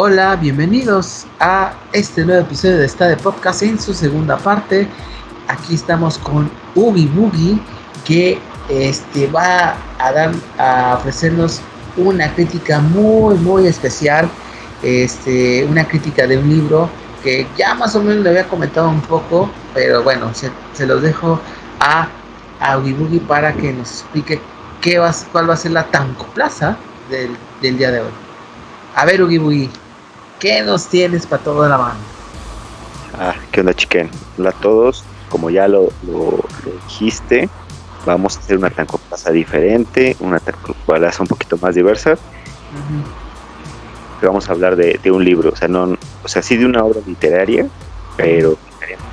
Hola, bienvenidos a este nuevo episodio de Esta de Podcast en su segunda parte. Aquí estamos con Ugi Boogie que este, va a dar a ofrecernos una crítica muy muy especial, este, una crítica de un libro que ya más o menos le había comentado un poco, pero bueno, se, se los dejo a, a Boogie para que nos explique qué va, cuál va a ser la tancoplaza del, del día de hoy. A ver, Ugi ¿qué nos tienes para toda la mano? Ah, ¿qué onda, chiquen? Hola a todos. Como ya lo, lo, lo dijiste, vamos a hacer una tancoplaza diferente, una tancoplaza un poquito más diversa. Que vamos a hablar de, de, un libro, o sea, no, o sea, sí de una obra literaria, pero diferente.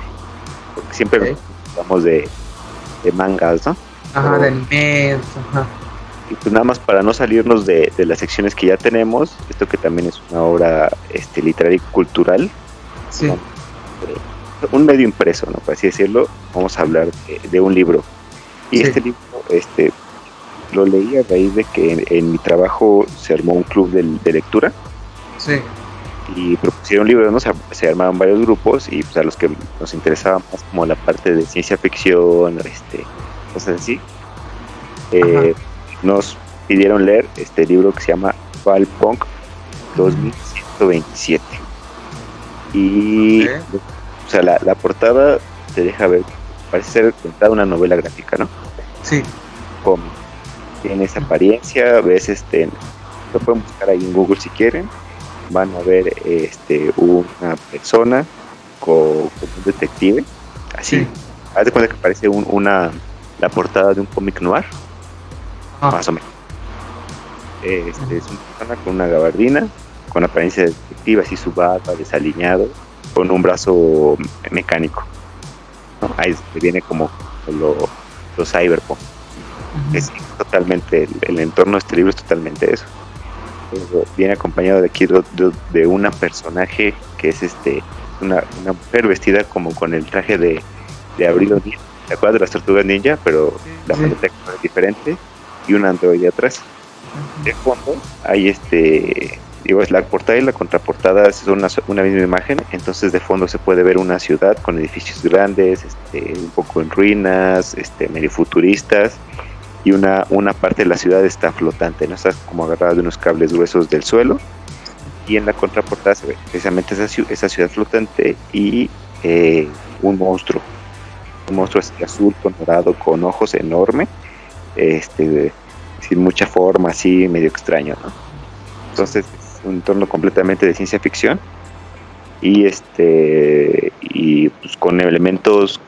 Porque siempre okay. hablamos de, de mangas, ¿no? Ajá, de animes, ajá. Y pues nada más para no salirnos de, de, las secciones que ya tenemos, esto que también es una obra este, literaria y cultural, sí. ¿no? un medio impreso, ¿no? Por así decirlo, vamos a hablar de, de un libro. Y sí. este libro, este, lo leí a raíz de que en, en mi trabajo se armó un club de, de lectura. Sí. Y propusieron libros, ¿no? Se, se, armaron varios grupos y pues a los que nos interesaba más como la parte de ciencia ficción, este, cosas así, eh, nos pidieron leer este libro que se llama Valpunk 2127. Y okay. o sea, la, la, portada te deja ver, parece ser contada una novela gráfica, ¿no? Sí. Como tiene esa apariencia, ves este, lo pueden buscar ahí en Google si quieren, van a ver este una persona con, con un detective, así, sí. haz de cuenta que parece un, una la portada de un cómic noir, ah. más o menos. Este, es una persona con una gabardina, con apariencia de detective, así su barba, desaliñado, con un brazo mecánico. ¿no? Ahí viene como lo, lo cyberpunk. Uh -huh. Es totalmente, el, el, entorno de este libro es totalmente eso. Pero viene acompañado de aquí de, de, de, una personaje que es este una, una mujer vestida como con el traje de, de Abril O'Neill ¿Te acuerdas de las tortugas ninja? Pero sí, la sí. es diferente y un androide atrás. De fondo hay este, digo, es la portada y la contraportada son una, misma imagen, entonces de fondo se puede ver una ciudad con edificios grandes, este, un poco en ruinas, este, medio futuristas y una, una parte de la ciudad está flotante, no está como agarrada de unos cables gruesos del suelo y en la contraportada se ve precisamente esa, ciudad flotante y eh, un monstruo un monstruo azul con dorado, con ojos enorme, este, sin mucha forma, así medio extraño, ¿no? Entonces es un entorno completamente de ciencia ficción y este y pues con elementos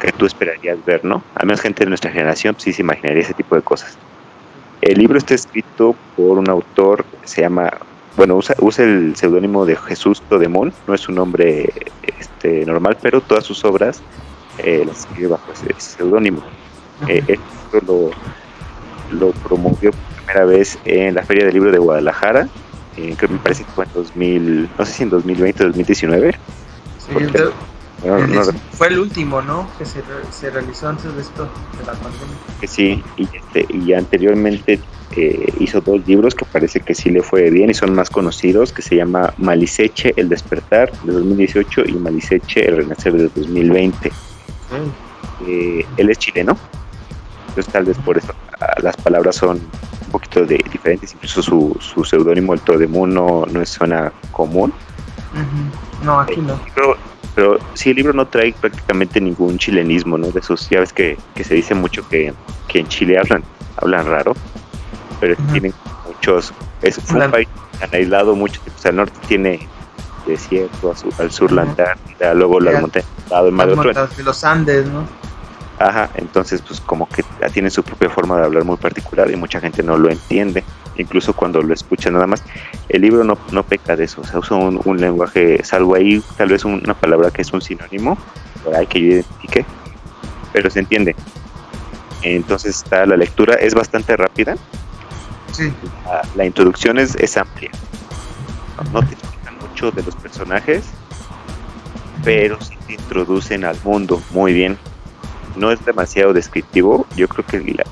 que tú esperarías ver, ¿no? Al menos gente de nuestra generación pues, sí se imaginaría ese tipo de cosas. El libro está escrito por un autor, se llama, bueno, usa, usa el seudónimo de Jesús Todemón, no es un nombre este, normal, pero todas sus obras eh, las escribe bajo ese seudónimo. Eh, lo, lo, promovió por primera vez en la Feria del Libro de Guadalajara, eh, que me parece que fue en 2000, no sé si en 2020 o 2019. Sí, porque, no, fue el último, ¿no? Que se, se, realizó antes de esto, de la pandemia. Que sí, y, este, y anteriormente eh, hizo dos libros que parece que sí le fue bien y son más conocidos, que se llama Maliseche, El Despertar, de 2018, y Maliseche, El Renacer, de 2020. Eh, él es chileno, entonces tal vez por eso ah, las palabras son un poquito de, diferentes, incluso su, su seudónimo, el Todemun, no, no suena común. Uh -huh. No, aquí no. Pero, pero sí, el libro no trae prácticamente ningún chilenismo, ¿no? De esos, ya ves que, que se dice mucho que, que en Chile hablan, hablan raro, pero uh -huh. tienen muchos, es un país tan aislado, mucho, al norte tiene desierto, al sur uh -huh. la Antártida, luego las montañas lado, el los Andes, ¿no? Ajá, entonces pues como que tiene su propia forma de hablar muy particular y mucha gente no lo entiende, incluso cuando lo escucha nada más. El libro no, no peca de eso, o sea, usa un, un lenguaje, salvo ahí tal vez una palabra que es un sinónimo, por ahí que yo identifique, pero se entiende. Entonces está la lectura, es bastante rápida. Sí. La, la introducción es, es amplia. No te explican mucho de los personajes, pero sí te introducen al mundo muy bien. No es demasiado descriptivo, yo creo que la,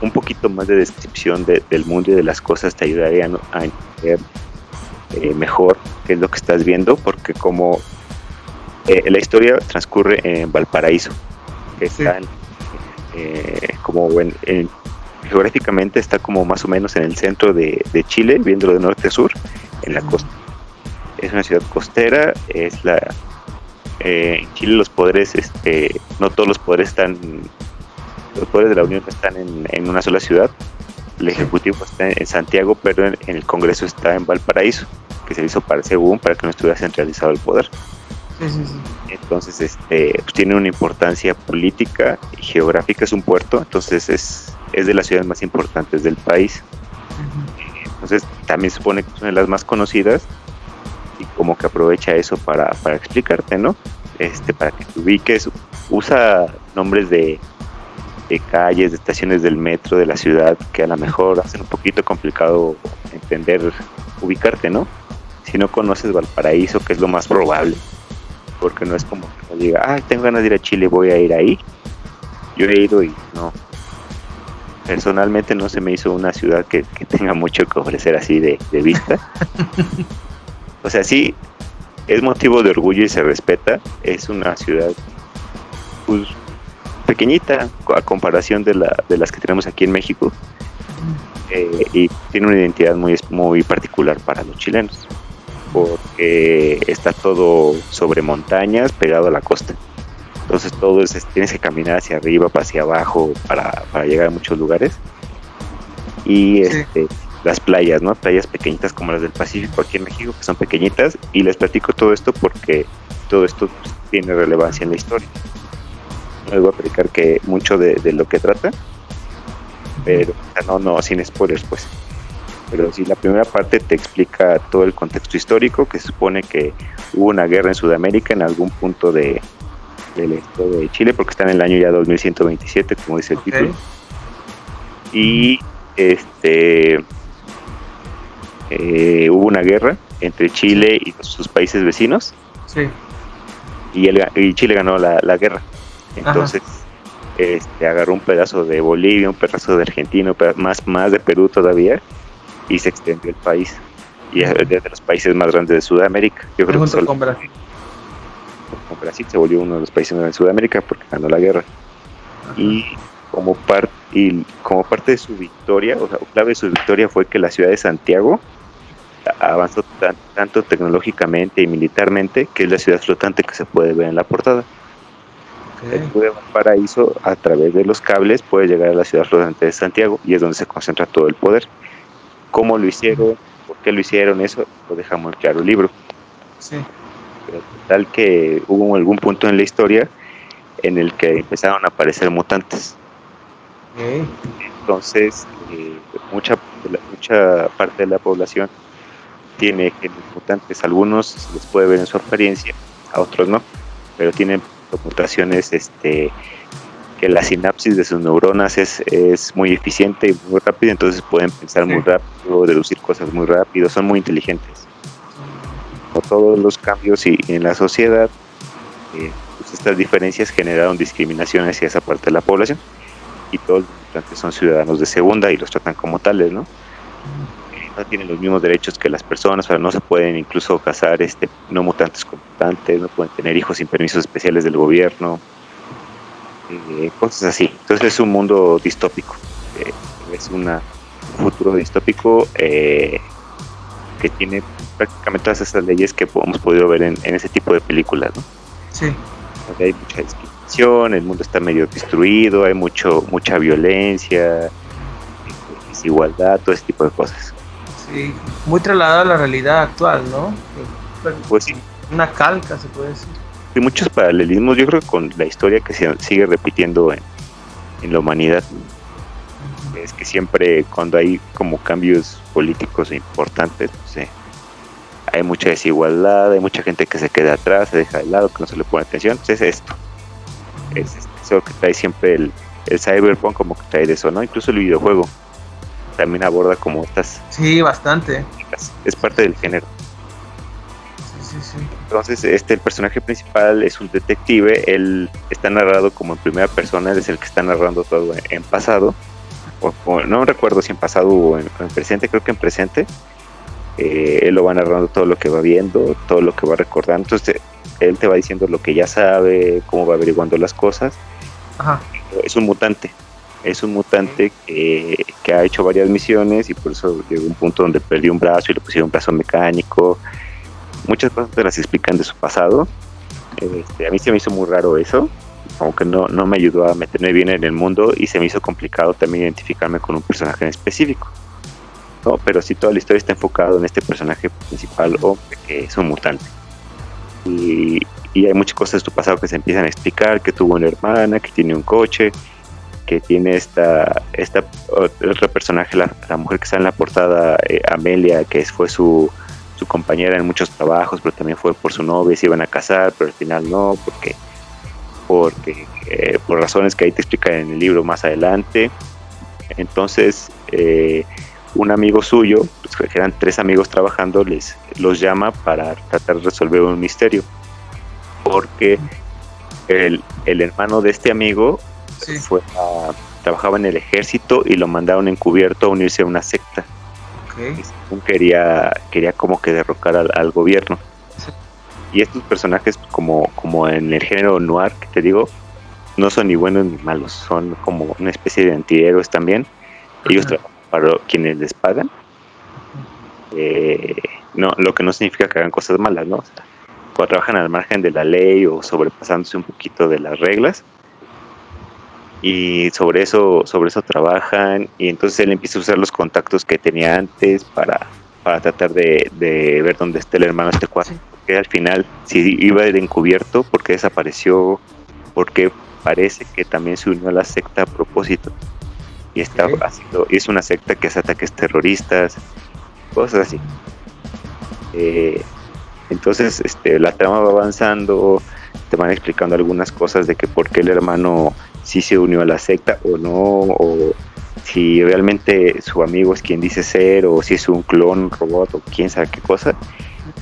un poquito más de descripción de, del mundo y de las cosas te ayudarían a entender eh, mejor qué es lo que estás viendo, porque como eh, la historia transcurre en Valparaíso, que está como en, geográficamente está como más o menos en el centro de, Chile, viéndolo de norte a sur, en la costa. Es una ciudad costera, es la en Chile los poderes, este, no todos los poderes están, los poderes de la Unión están en, en una sola ciudad, el Ejecutivo está en Santiago, pero en, el Congreso está en Valparaíso, que se hizo para según para que no estuviera centralizado el poder. Entonces, este, pues, tiene una importancia política y geográfica, es un puerto, entonces es, es de las ciudades más importantes del país. Entonces, también se supone que es una de las más conocidas como que aprovecha eso para, para explicarte, ¿no? Este, para que te ubiques, usa nombres de, de calles, de estaciones del metro de la ciudad que a lo mejor hacen un poquito complicado entender, ubicarte, ¿no? Si no conoces Valparaíso, que es lo más probable, porque no es como que diga, ah, tengo ganas de ir a Chile, voy a ir ahí. Yo he ido y no. Personalmente no se me hizo una ciudad que, tenga mucho que ofrecer así de, de vista. o sea, sí, es motivo de orgullo y se respeta. Es una ciudad pues, pequeñita a comparación de, la, de las que tenemos aquí en México. Eh, y tiene una identidad muy, muy particular para los chilenos porque está todo sobre montañas pegado a la costa. Entonces todo es, tienes que caminar hacia arriba hacia abajo para, para llegar a muchos lugares. Y este las playas, ¿no? Playas pequeñitas como las del Pacífico aquí en México, que son pequeñitas, y les platico todo esto porque todo esto pues, tiene relevancia en la historia no les voy a explicar que mucho de, lo que trata, pero no, no, sin spoilers, pues. Pero sí, la primera parte te explica todo el contexto histórico, que se supone que hubo una guerra en Sudamérica en algún punto de, del estado de Chile, porque está en el año ya 2127, como dice el título. Y este eh, hubo una guerra entre Chile y sus países vecinos. Sí. Y, el, y Chile ganó la, la guerra. Entonces, este, agarró un pedazo de Bolivia, un pedazo de Argentina, más, más de Perú todavía, y se extendió el país. Y es de los países más grandes de Sudamérica. Yo creo que solo, con Brasil. Con Brasil se volvió uno de los países más grandes de Sudamérica porque ganó la guerra. Y como, parte y como parte de su victoria, o sea, clave de su victoria fue que la ciudad de Santiago avanzó tanto tecnológicamente y militarmente que es la ciudad flotante que se puede ver en la portada. El de Valparaíso, a través de los cables, puede llegar a la ciudad flotante de Santiago y es donde se concentra todo el poder. ¿Cómo lo hicieron? ¿Por qué lo hicieron? Eso lo dejamos claro el libro. Sí. tal que hubo algún punto en la historia en el que empezaron a aparecer mutantes. Entonces, eh, mucha, mucha parte de la población tiene genes mutantes. Algunos se les puede ver en su apariencia, a otros no, pero tienen mutaciones este, que la sinapsis de sus neuronas es, es muy eficiente y muy rápida, entonces pueden pensar muy rápido, deducir cosas muy rápido, son muy inteligentes. Por todos los cambios y, en la sociedad, eh, pues estas diferencias generaron discriminación hacia esa parte de la población y todos los mutantes son ciudadanos de segunda y los tratan como tales, ¿no? no tienen los mismos derechos que las personas, o no se pueden incluso casar este, no mutantes con mutantes, no pueden tener hijos sin permisos especiales del gobierno, eh, cosas así. Entonces es un mundo distópico, eh, es una, un futuro distópico eh, que tiene prácticamente todas esas leyes que hemos podido ver en, ese tipo de películas, ¿no? Sí. Hay mucha discriminación, el mundo está medio destruido, hay mucho mucha violencia, desigualdad, todo ese tipo de cosas. Sí, muy trasladado a la realidad actual, ¿no? Pues sí. Una calca, se puede decir. Hay muchos paralelismos, yo creo, con la historia que se sigue repitiendo en, en la humanidad. Es que siempre cuando hay como cambios políticos importantes, no hay mucha desigualdad, hay mucha gente que se queda atrás, se deja de lado, que no se le pone atención. Pues es esto. Es eso que trae siempre el, el cyberpunk, como que trae de eso, ¿no? Incluso el videojuego también aborda como estas. Sí, bastante. Es parte del género. Sí, sí, sí. Entonces, este, el personaje principal es un detective, él está narrado como en primera persona, él es el que está narrando todo en, pasado, o, no recuerdo si en pasado o en, presente, creo que en presente, eh, él lo va narrando todo lo que va viendo, todo lo que va recordando. Entonces él te va diciendo lo que ya sabe, cómo va averiguando las cosas. Es un mutante. Es un mutante que, ha hecho varias misiones y por eso llegó a un punto donde perdió un brazo y le pusieron un brazo mecánico. Muchas cosas te las explican de su pasado. Este, a mí se me hizo muy raro eso, aunque no, no me ayudó a meterme bien en el mundo y se me hizo complicado también identificarme con un personaje en específico. No, pero sí toda la historia está enfocada en este personaje principal, hombre, que es un mutante. Y, hay muchas cosas de tu pasado que se empiezan a explicar, que tuvo una hermana, que tiene un coche, que tiene esta, esta otro personaje, la, mujer que está en la portada, eh, Amelia, que fue su, su compañera en muchos trabajos, pero también fue por su novia, se iban a casar, pero al final no, porque, porque eh, por razones que ahí te explican en el libro más adelante. Entonces, eh, un amigo suyo, pues, que eran tres amigos trabajando, les los llama para tratar de resolver un misterio. Porque el, hermano de este amigo fue trabajaba en el ejército y lo mandaron encubierto a unirse a una secta. quería, quería como que derrocar al, gobierno. Y estos personajes, como, como en el género noir, que te digo, no son ni buenos ni malos, son como una especie de antihéroes también. Ellos trabajan para quienes les pagan. Eh, no, lo que no significa que hagan cosas malas, ¿no? cuando trabajan al margen de la ley o sobrepasándose un poquito de las reglas. Y sobre eso, sobre eso trabajan. Y entonces él empieza a usar los contactos que tenía antes para, para tratar de, ver dónde está el hermano este cuadro. Porque al final, si iba a ir encubierto, porque desapareció, porque parece que también se unió a la secta a propósito y está haciendo, es una secta que hace ataques terroristas, cosas así. Eh, entonces, este, la trama va avanzando, te van explicando algunas cosas de que por qué el hermano sí se unió a la secta o no, o si realmente su amigo es quien dice ser, o si es un clon, un robot, o quién sabe qué cosa.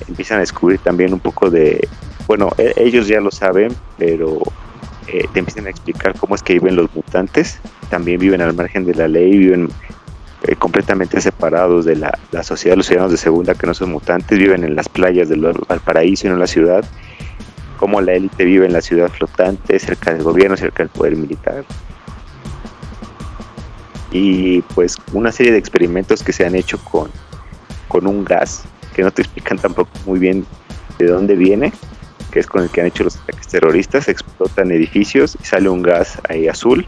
Empiezan a descubrir también un poco de, bueno, e, ellos ya lo saben, pero eh, te empiezan a explicar cómo es que viven los mutantes, también viven al margen de la ley, viven eh, completamente separados de la, sociedad de los ciudadanos de segunda que no son mutantes, viven en las playas del Valparaíso y no en la ciudad, cómo la élite vive en la ciudad flotante, cerca del gobierno, cerca del poder militar. Y pues una serie de experimentos que se han hecho con, con un gas, que no te explican tampoco muy bien de dónde viene, que es con el que han hecho los ataques terroristas, explotan edificios y sale un gas ahí azul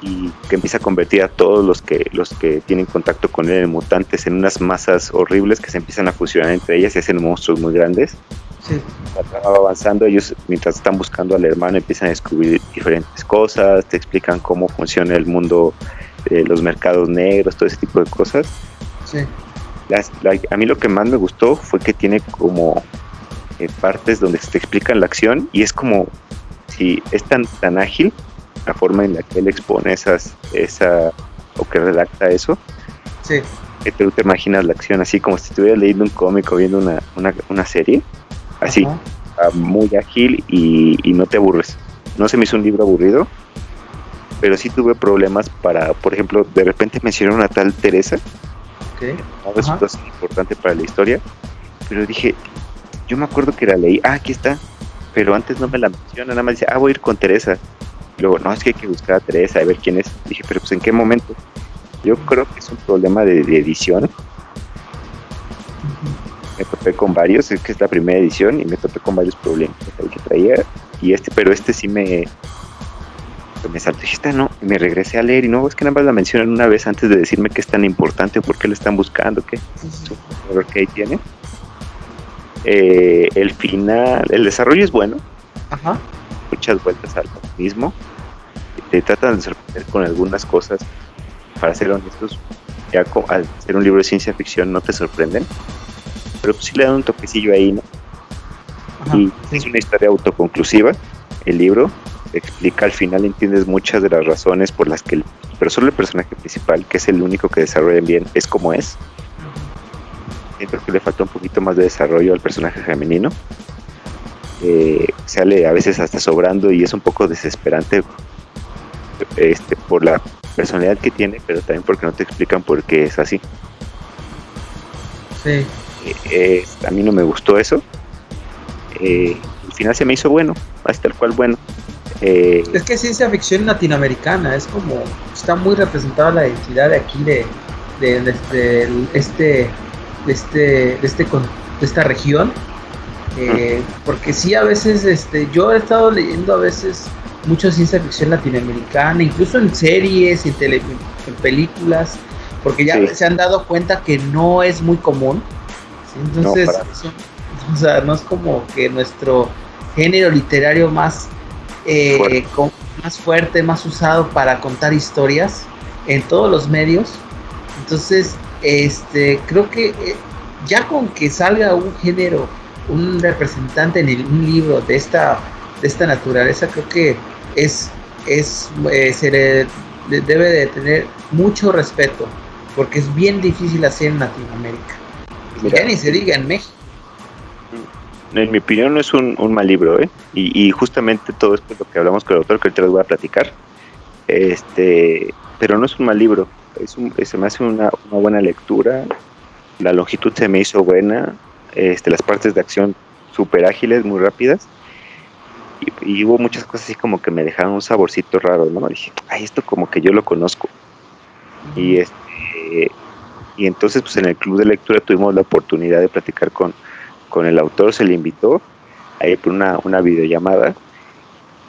y que empieza a convertir a todos los que los que tienen contacto con él en mutantes en unas masas horribles que se empiezan a fusionar entre ellas y hacen monstruos muy grandes. Sí. va avanzando, ellos mientras están buscando al hermano empiezan a descubrir diferentes cosas, te explican cómo funciona el mundo, de los mercados negros, todo ese tipo de cosas. Sí. a mí lo que más me gustó fue que tiene como eh, partes donde se te explican la acción y es como si es tan, tan ágil la forma en la que él expone esas, esa, o que redacta eso, sí. que tú te imaginas la acción así como si estuvieras leyendo un cómic o viendo una, una, una serie, así, muy ágil y, y, no te aburres. No se me hizo un libro aburrido, pero sí tuve problemas para, por ejemplo, de repente mencionó una tal Teresa, que no resulta importante para la historia, pero dije, yo me acuerdo que la leí, ah, aquí está, pero antes no me la menciona, nada más dice, ah, voy a ir con Teresa. luego, no, es que hay que buscar a Teresa, a ver quién es. Dije, pero pues en qué momento. Yo creo que es un problema de, edición. Me topé con varios, es que es la primera edición y me topé con varios problemas que traía. Y este, pero este sí me, me saltó y no, y me regresé a leer y no, es que nada más la mencionan una vez antes de decirme que es tan importante o por qué lo están buscando, qué error que ahí tiene. Eh, el final, el desarrollo es bueno. Muchas vueltas al mismo. Te tratan de sorprender con algunas cosas. Para ser honestos, ya al ser un libro de ciencia ficción no te sorprenden. Pero pues sí le dan un toquecillo ahí, ¿no? y es una historia autoconclusiva. El libro explica al final, entiendes muchas de las razones por las que, pero solo el personaje principal, que es el único que desarrollan bien, es como es siento que le faltó un poquito más de desarrollo al personaje femenino. Eh, sale a veces hasta sobrando y es un poco desesperante este, por la personalidad que tiene, pero también porque no te explican por qué es así. Sí. Eh, a mí no me gustó eso. Eh, al final se me hizo bueno, hasta tal cual bueno. Eh, es que ciencia ficción latinoamericana, es como, está muy representada la identidad de aquí, de, de, este, de este, de este, de esta región. Eh, porque sí, a veces, este, yo he estado leyendo a veces mucho ciencia ficción latinoamericana, incluso en series, en, tele, en películas, porque ya se han dado cuenta que no es muy común. Entonces, o sea, no es como que nuestro género literario más, eh, más fuerte, más usado para contar historias en todos los medios. Entonces, este, creo que eh, ya con que salga un género, un representante en un libro de esta, de esta naturaleza, creo que es, es eh, se le, debe de tener mucho respeto, porque es bien difícil hacer en Latinoamérica. ya ni se diga en México en mi opinión no es un, mal libro, ¿eh? Y, justamente todo esto es lo que hablamos con el autor, que ahorita les voy a platicar. Este, pero no es un mal libro, es un, se me hace una, buena lectura, la longitud se me hizo buena, este, las partes de acción súper ágiles, muy rápidas, y, hubo muchas cosas así como que me dejaron un saborcito raro, ¿no? Dije, ay, esto como que yo lo conozco. Y este, y entonces pues en el club de lectura tuvimos la oportunidad de platicar con, con el autor, se le invitó a ir por una, una videollamada.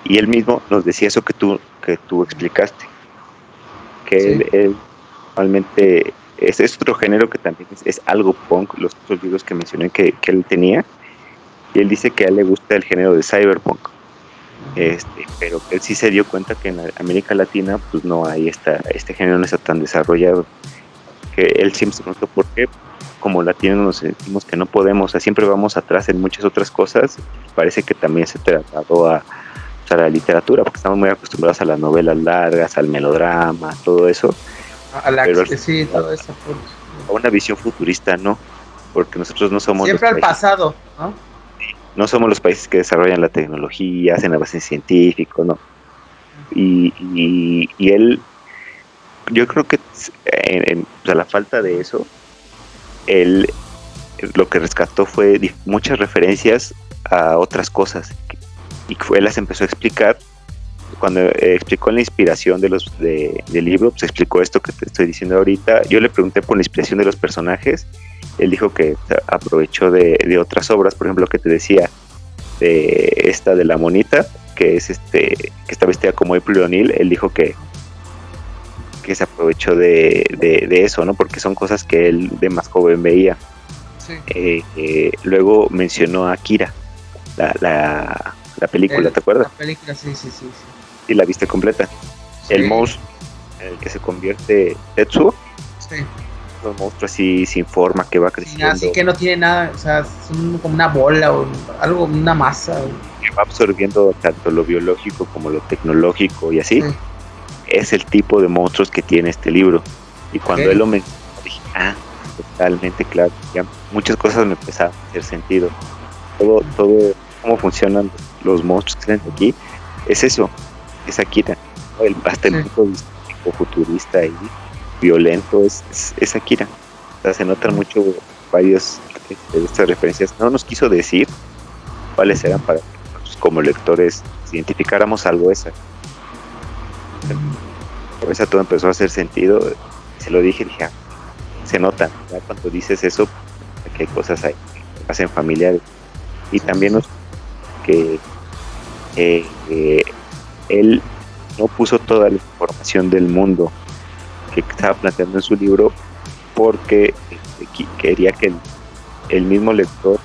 Y él mismo nos decía eso que tú, que tú explicaste, que él, realmente es, es, otro género que también es, algo punk, los otros libros que mencioné que, él tenía, y él dice que a él le gusta el género de cyberpunk, este, pero él sí se dio cuenta que en América Latina pues no hay esta, este género no está tan desarrollado, que él siempre se preguntó por qué, como latinos nos sentimos que no podemos, o siempre vamos atrás en muchas otras cosas. Parece que también se tratado a, a la literatura, porque estamos muy acostumbrados a las novelas largas, al melodrama, todo eso. A la pero, sí, todo eso. A una visión futurista, no, porque nosotros no somos. Siempre al pasado, ¿no? No somos los países que desarrollan la tecnología, hacen avance científico, ¿no? Y, y, y él, yo creo que en, la falta de eso, él lo que rescató fue muchas referencias a otras cosas y fue las empezó a explicar cuando eh, explicó la inspiración de los de, del libro pues explicó esto que te estoy diciendo ahorita yo le pregunté por la inspiración de los personajes él dijo que aprovechó de, de otras obras por ejemplo que te decía de esta de la monita que es este que está vestida como April O'Neil él dijo que que se aprovechó de, de, eso, ¿no? Porque son cosas que él de más joven veía. Eh, eh, luego mencionó a Akira, la, la, la película, ¿te acuerdas? La película, sí, sí, sí. Y la viste completa. El monstruo en el que se convierte Tetsuo. Sí. Un monstruo así sin forma que va creciendo. así que no tiene nada, o sea, es como una bola o algo, una masa. Que va absorbiendo tanto lo biológico como lo tecnológico y así es el tipo de monstruos que tiene este libro. Y cuando él lo mencionó, dije, ah, totalmente claro. Ya muchas cosas me empezaron a hacer sentido. Todo, todo, cómo funcionan los monstruos que están aquí, es eso, es Akira. El, hasta el tipo futurista y violento es, es, Akira. se notan mucho varios de estas referencias. No nos quiso decir cuáles eran para que nosotros como lectores identificáramos algo esa por eso todo empezó a hacer sentido. Se lo dije, dije, ah, se nota, ya cuando dices eso, que hay cosas ahí que hacen familiares. Y también que él no puso toda la información del mundo que estaba planteando en su libro porque este, quería que el, mismo lector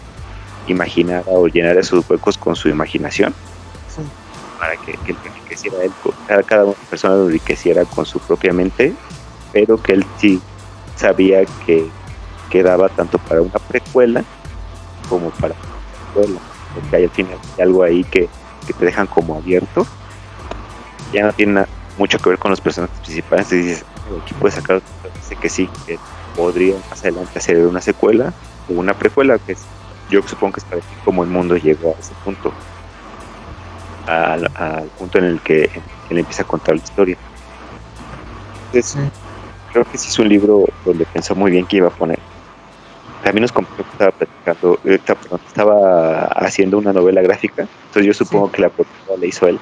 imaginara o llenara sus huecos con su imaginación para que, que enriqueciera él, cada, cada persona lo enriqueciera con su propia mente, pero que él sí sabía que quedaba tanto para una precuela como para una secuela, porque hay al final algo ahí que, que te dejan como abierto, ya no tiene mucho que ver con los personajes principales, te dices, aquí puedes sacar, dice que sí, que podría más adelante hacer una secuela o una precuela, que es, yo supongo que es para ti como el mundo llegó a ese punto al, punto en el que él empieza a contar la historia. Entonces, creo que sí es un libro donde pensó muy bien que iba a poner. también nos comentó que estaba platicando, eh, estaba haciendo una novela gráfica, entonces yo supongo que la propuesta la hizo él.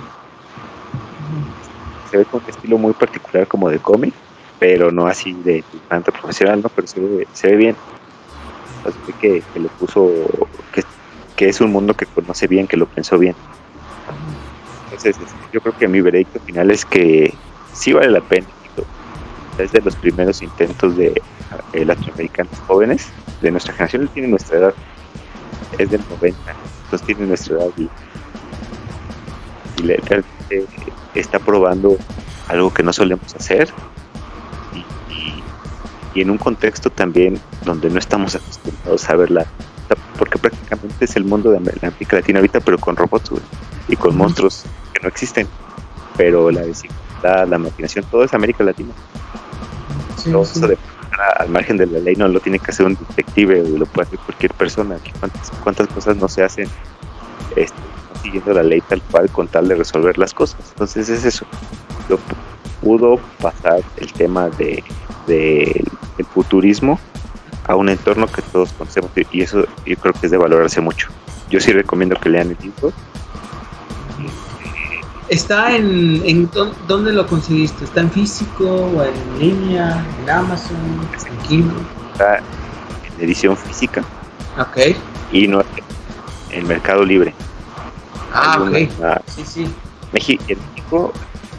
Se ve con un estilo muy particular como de cómic, pero no así de tanto profesional, ¿no? Pero se ve, bien. Así que, que lo puso, que, es un mundo que conoce bien, que lo pensó bien. Entonces, yo creo que mi veredicto final es que sí vale la pena. Desde los primeros intentos de eh, latinoamericanos jóvenes de nuestra generación, él tiene nuestra edad, es del 90, entonces tiene nuestra edad y, realmente está probando algo que no solemos hacer y, en un contexto también donde no estamos acostumbrados a verla, porque prácticamente es el mundo de América Latina ahorita, pero con robots y con monstruos que no existen, pero la desigualdad, la imaginación, todo es América Latina. todo eso de al margen de la ley no lo tiene que hacer un detective lo puede hacer cualquier persona. ¿Cuántas, cuántas cosas no se hacen este, siguiendo la ley tal cual con tal de resolver las cosas? Entonces es eso. Lo pudo pasar el tema de, de el futurismo a un entorno que todos conocemos y eso yo creo que es de valorarse mucho. Yo sí recomiendo que lean el libro ¿Está en, en dónde lo conseguiste? ¿Está en físico o en línea? ¿En Amazon? ¿En Kindle? Está en edición física. Ok. Y no en Mercado Libre. Ah, ok. sí, sí. en México,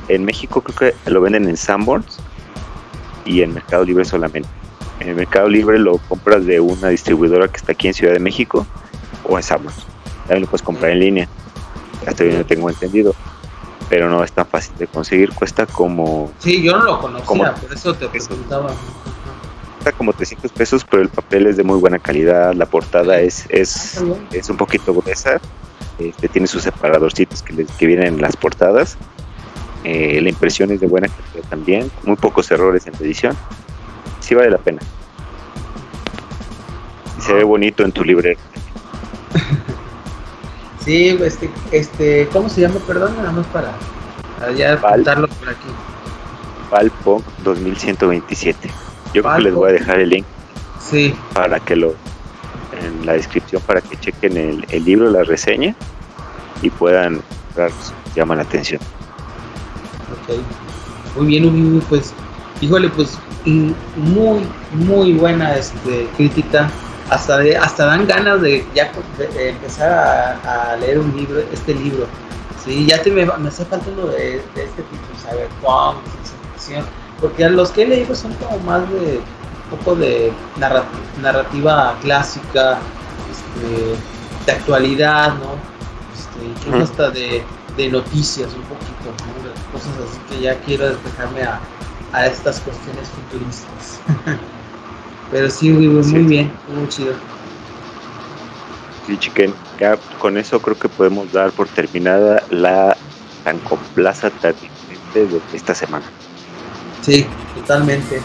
en México creo que lo venden en Sanborns y en Mercado Libre solamente. En el Mercado Libre lo compras de una distribuidora que está aquí en Ciudad de México o en Sanborns. También lo puedes comprar en línea. Hasta bien no tengo entendido pero no es tan fácil de conseguir. Cuesta como. Sí, yo no lo conocía, por eso te preguntaba. Cuesta como 300 pesos, pero el papel es de muy buena calidad. La portada es, es, ah, es un poquito gruesa. Este, tiene sus separadorcitos que, que vienen en las portadas. Eh, la impresión es de buena calidad también. Muy pocos errores en la edición. Sí vale la pena. Y se ve ah. bonito en tu librero. Sí, este, este, ¿cómo se llama? Perdón, nada más para, ya apuntarlo por aquí. Valpo 2127. Yo creo que les voy a dejar el link. Sí. Para que lo, en la descripción, para que chequen el, libro, la reseña y puedan llama la atención. Ok. Muy bien, pues, híjole, pues, muy, muy buena este, crítica hasta hasta dan ganas de ya empezar a, leer un libro, este libro. Sí, ya te me, hace falta uno de, este tipo, cyberpunk, ciencia porque los que he leído son como más de poco de narrativa, clásica, este, de actualidad, ¿no? Este, incluso hasta de, noticias un poquito, cosas así que ya quiero despejarme a, a estas cuestiones futuristas. Pero sí, muy, muy bien, muy chido. Sí, chiquen, ya con eso creo que podemos dar por terminada la tan complaza de esta semana. Sí, totalmente.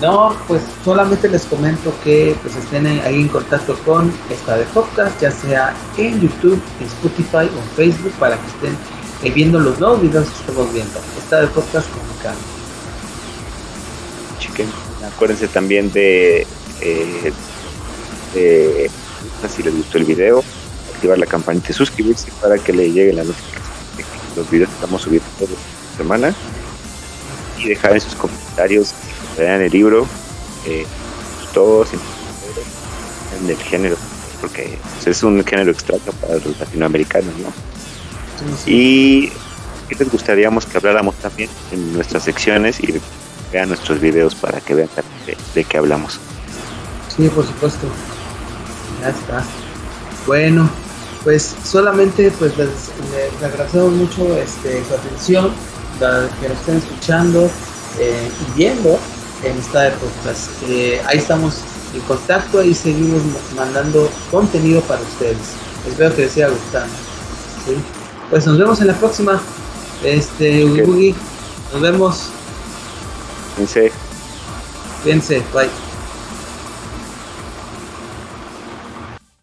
No, pues solamente les comento que pues estén ahí en contacto con esta de podcast, ya sea en YouTube, en Spotify o en Facebook, para que estén eh, viendo los nuevos videos que estamos viendo. Esta de podcast con Chiquen Acuérdense también de, eh, de, si les gustó el video, activar la campanita y suscribirse para que le llegue la notificación de los videos que estamos subiendo toda la semana y dejar en sus comentarios si vean el libro eh, todos en el género porque es un género extraño para los latinoamericanos ¿no? y ¿qué les gustaríamos que habláramos también en nuestras secciones y vean nuestros videos para que vean de, de qué hablamos. Sí, por supuesto. Ya está. Bueno, pues solamente pues les, agradecemos mucho este, su atención, que nos estén escuchando eh, y viendo en esta podcast. Eh, ahí estamos en contacto y seguimos mandando contenido para ustedes. Espero que les siga gustando. Pues nos vemos en la próxima. Este, okay. nos vemos. Cuídense. Cuídense, bye.